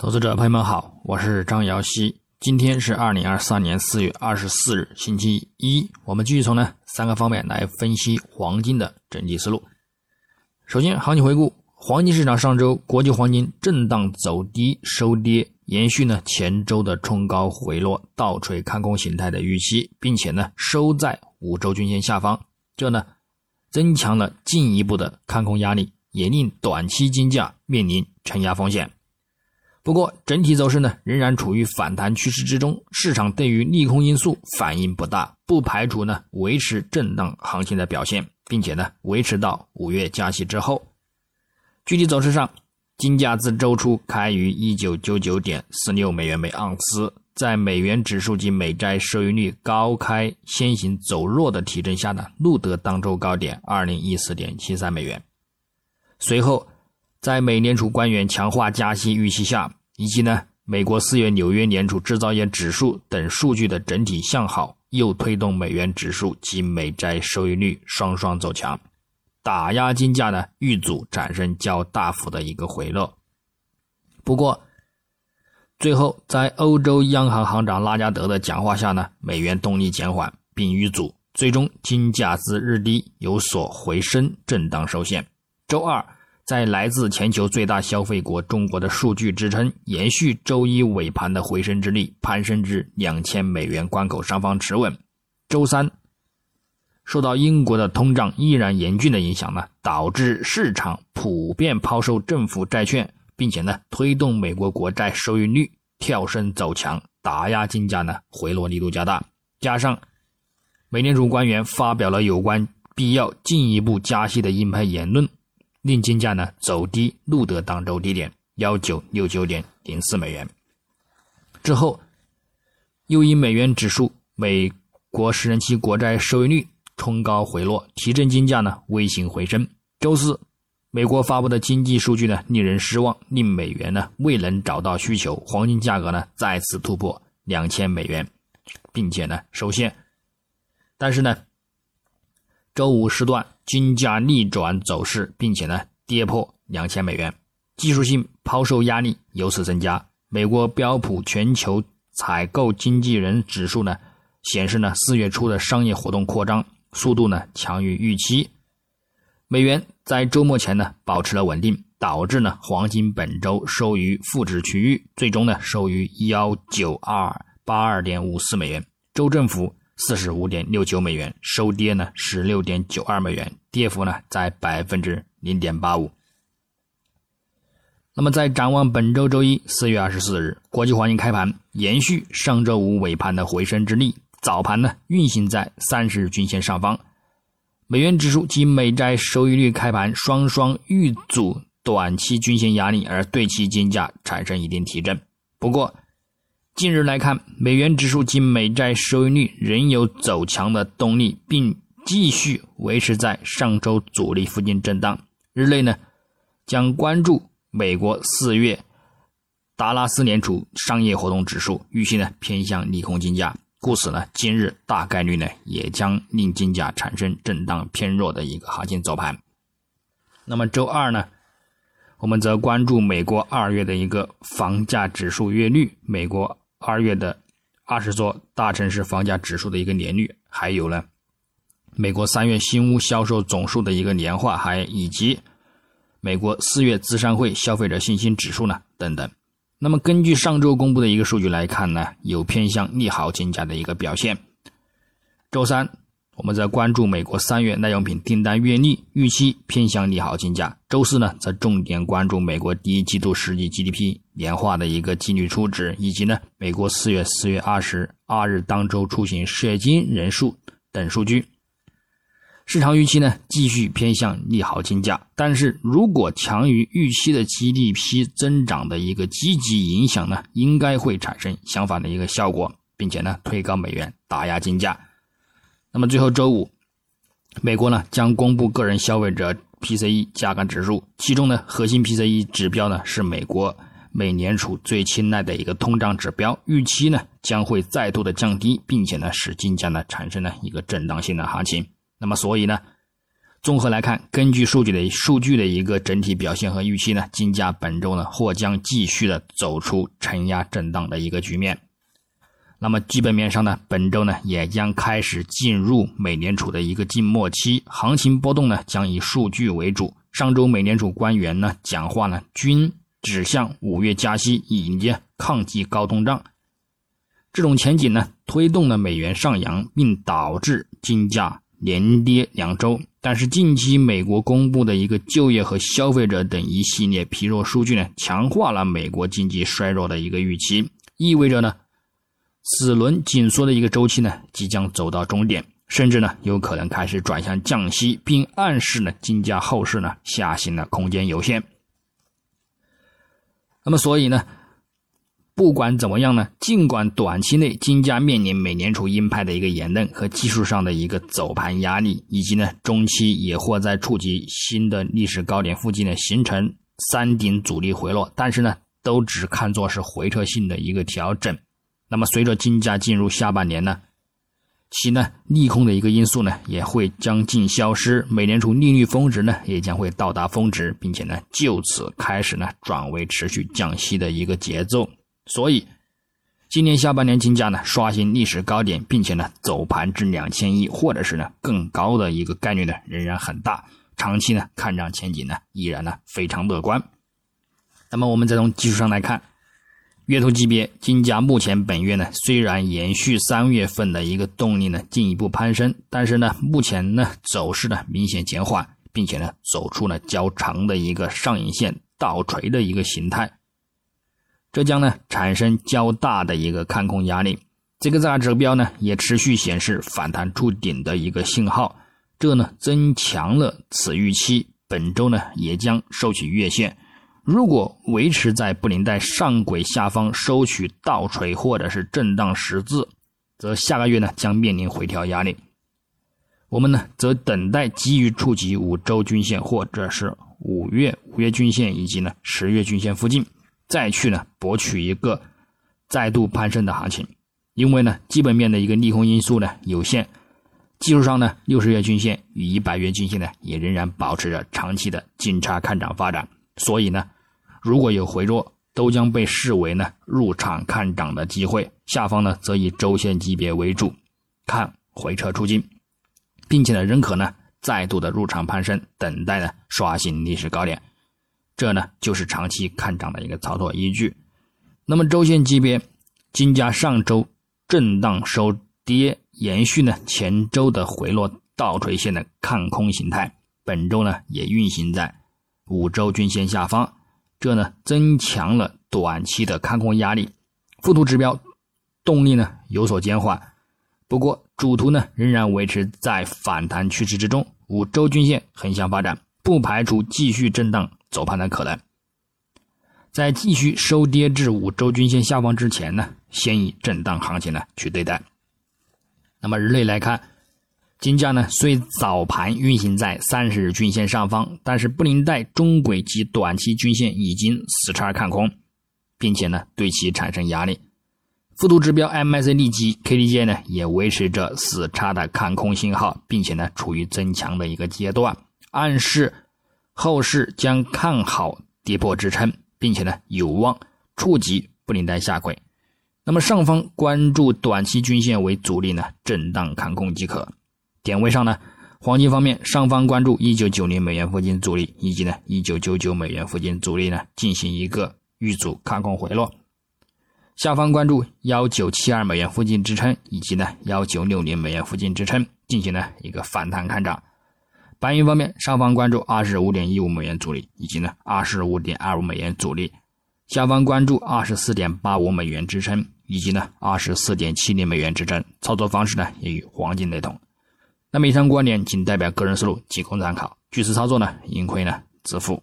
投资者朋友们好，我是张瑶希。今天是二零二三年四月二十四日，星期一。我们继续从呢三个方面来分析黄金的整体思路。首先，行情回顾：黄金市场上周国际黄金震荡走低收跌，延续呢前周的冲高回落、倒锤看空形态的预期，并且呢收在五周均线下方，这呢增强了进一步的看空压力，也令短期金价面临承压风险。不过，整体走势呢仍然处于反弹趋势之中，市场对于利空因素反应不大，不排除呢维持震荡行情的表现，并且呢维持到五月加息之后。具体走势上，金价自周初开于一九九九点四六美元每盎司，在美元指数及美债收益率高开先行走弱的提振下呢，录得当周高点二零一四点七三美元，随后。在美联储官员强化加息预期下，以及呢美国四月纽约联储制造业指数等数据的整体向好，又推动美元指数及美债收益率双双走强，打压金价呢遇阻产生较大幅的一个回落。不过，最后在欧洲央行行长拉加德的讲话下呢，美元动力减缓并遇阻，最终金价自日低有所回升，震荡收线。周二。在来自全球最大消费国中国的数据支撑，延续周一尾盘的回升之力，攀升至两千美元关口上方持稳。周三，受到英国的通胀依然严峻的影响呢，导致市场普遍抛售政府债券，并且呢推动美国国债收益率跳升走强，打压金价呢回落力度加大。加上美联储官员发表了有关必要进一步加息的鹰派言论。令金价呢走低，录得当周低点幺九六九点零四美元。之后，又因美元指数、美国十年期国债收益率冲高回落，提振金价呢微型回升。周四，美国发布的经济数据呢令人失望，令美元呢未能找到需求，黄金价格呢再次突破两千美元，并且呢收线。但是呢。周五时段，金价逆转走势，并且呢跌破两千美元，技术性抛售压力由此增加。美国标普全球采购经纪人指数呢显示呢四月初的商业活动扩张速度呢强于预期。美元在周末前呢保持了稳定，导致呢黄金本周收于负值区域，最终呢收于幺九二八二点五四美元，州政府。四十五点六九美元收跌呢，十六点九二美元，跌幅呢在百分之零点八五。那么在展望本周周一四月二十四日，国际黄金开盘延续上周五尾盘的回升之力，早盘呢运行在三十日均线上方，美元指数及美债收益率开盘双双遇阻短期均线压力，而对其金价产生一定提振。不过，近日来看，美元指数及美债收益率仍有走强的动力，并继续维持在上周阻力附近震荡。日内呢，将关注美国四月达拉斯联储商业活动指数，预期呢偏向利空金价，故此呢，今日大概率呢也将令金价产生震荡偏弱的一个行情走盘。那么周二呢？我们则关注美国二月的一个房价指数月率，美国。二月的二十座大城市房价指数的一个年率，还有呢，美国三月新屋销售总数的一个年化，还以及美国四月资商会消费者信心指数呢等等。那么根据上周公布的一个数据来看呢，有偏向利好金价的一个表现。周三。我们在关注美国三月耐用品订单月率预期偏向利好金价。周四呢，则重点关注美国第一季度实际 GDP 年化的一个季率初值，以及呢美国四月四月二十二日当周出行失业金人数等数据。市场预期呢继续偏向利好金价，但是如果强于预期的 GDP 增长的一个积极影响呢，应该会产生相反的一个效果，并且呢推高美元，打压金价。那么最后周五，美国呢将公布个人消费者 PCE 价格指数，其中呢核心 PCE 指标呢是美国美联储最青睐的一个通胀指标，预期呢将会再度的降低，并且呢使金价呢产生了一个震荡性的行情。那么所以呢，综合来看，根据数据的数据的一个整体表现和预期呢，金价本周呢或将继续的走出承压震荡的一个局面。那么基本面上呢，本周呢也将开始进入美联储的一个静默期，行情波动呢将以数据为主。上周美联储官员呢讲话呢均指向五月加息以及抗击高通胀，这种前景呢推动了美元上扬，并导致金价连跌两周。但是近期美国公布的一个就业和消费者等一系列疲弱数据呢，强化了美国经济衰弱的一个预期，意味着呢。此轮紧缩的一个周期呢，即将走到终点，甚至呢有可能开始转向降息，并暗示呢金价后市呢下行的空间有限。那么，所以呢，不管怎么样呢，尽管短期内金价面临美联储鹰派的一个言论和技术上的一个走盘压力，以及呢中期也或在触及新的历史高点附近呢形成三顶阻力回落，但是呢都只看作是回撤性的一个调整。那么，随着金价进入下半年呢，其呢利空的一个因素呢也会将近消失，美联储利率峰值呢也将会到达峰值，并且呢就此开始呢转为持续降息的一个节奏。所以，今年下半年金价呢刷新历史高点，并且呢走盘至两千亿或者是呢更高的一个概率呢仍然很大，长期呢看涨前景呢依然呢非常乐观。那么，我们再从技术上来看。月图级别，金价目前本月呢，虽然延续三月份的一个动力呢，进一步攀升，但是呢，目前呢走势呢明显减缓，并且呢走出了较长的一个上影线倒锤的一个形态，这将呢产生较大的一个看空压力。这个大指标呢也持续显示反弹触顶的一个信号，这呢增强了此预期。本周呢也将收取月线。如果维持在布林带上轨下方收取倒锤或者是震荡十字，则下个月呢将面临回调压力。我们呢则等待基于触及五周均线或者是五月五月均线以及呢十月均线附近，再去呢博取一个再度攀升的行情。因为呢基本面的一个利空因素呢有限，技术上呢六十月均线与一百月均线呢也仍然保持着长期的金叉看涨发展。所以呢，如果有回落，都将被视为呢入场看涨的机会。下方呢，则以周线级别为主，看回撤出金，并且呢，仍可呢再度的入场攀升，等待呢刷新历史高点。这呢，就是长期看涨的一个操作依据。那么周线级别，金价上周震荡收跌，延续呢前周的回落倒锤线的看空形态，本周呢也运行在。五周均线下方，这呢增强了短期的看空压力，附图指标动力呢有所减缓，不过主图呢仍然维持在反弹趋势之中，五周均线横向发展，不排除继续震荡走盘的可能。在继续收跌至五周均线下方之前呢，先以震荡行情呢去对待。那么日内来看。金价呢，虽早盘运行在三十日均线上方，但是布林带中轨及短期均线已经死叉看空，并且呢对其产生压力。附图指标 MACD 及 KDJ 呢也维持着死叉的看空信号，并且呢处于增强的一个阶段，暗示后市将看好跌破支撑，并且呢有望触及布林带下轨。那么上方关注短期均线为阻力呢，震荡看空即可。点位上呢，黄金方面上方关注一九九零美元附近阻力，以及呢一九九九美元附近阻力呢进行一个遇阻看空回落。下方关注幺九七二美元附近支撑，以及呢幺九六零美元附近支撑进行呢一个反弹看涨。白银方面上方关注二十五点一五美元阻力，以及呢二十五点二五美元阻力。下方关注二十四点八五美元支撑，以及呢二十四点七零美元支撑。操作方式呢也与黄金雷同。那么以上观点仅代表个人思路，仅供参考。据此操作呢，盈亏呢自负。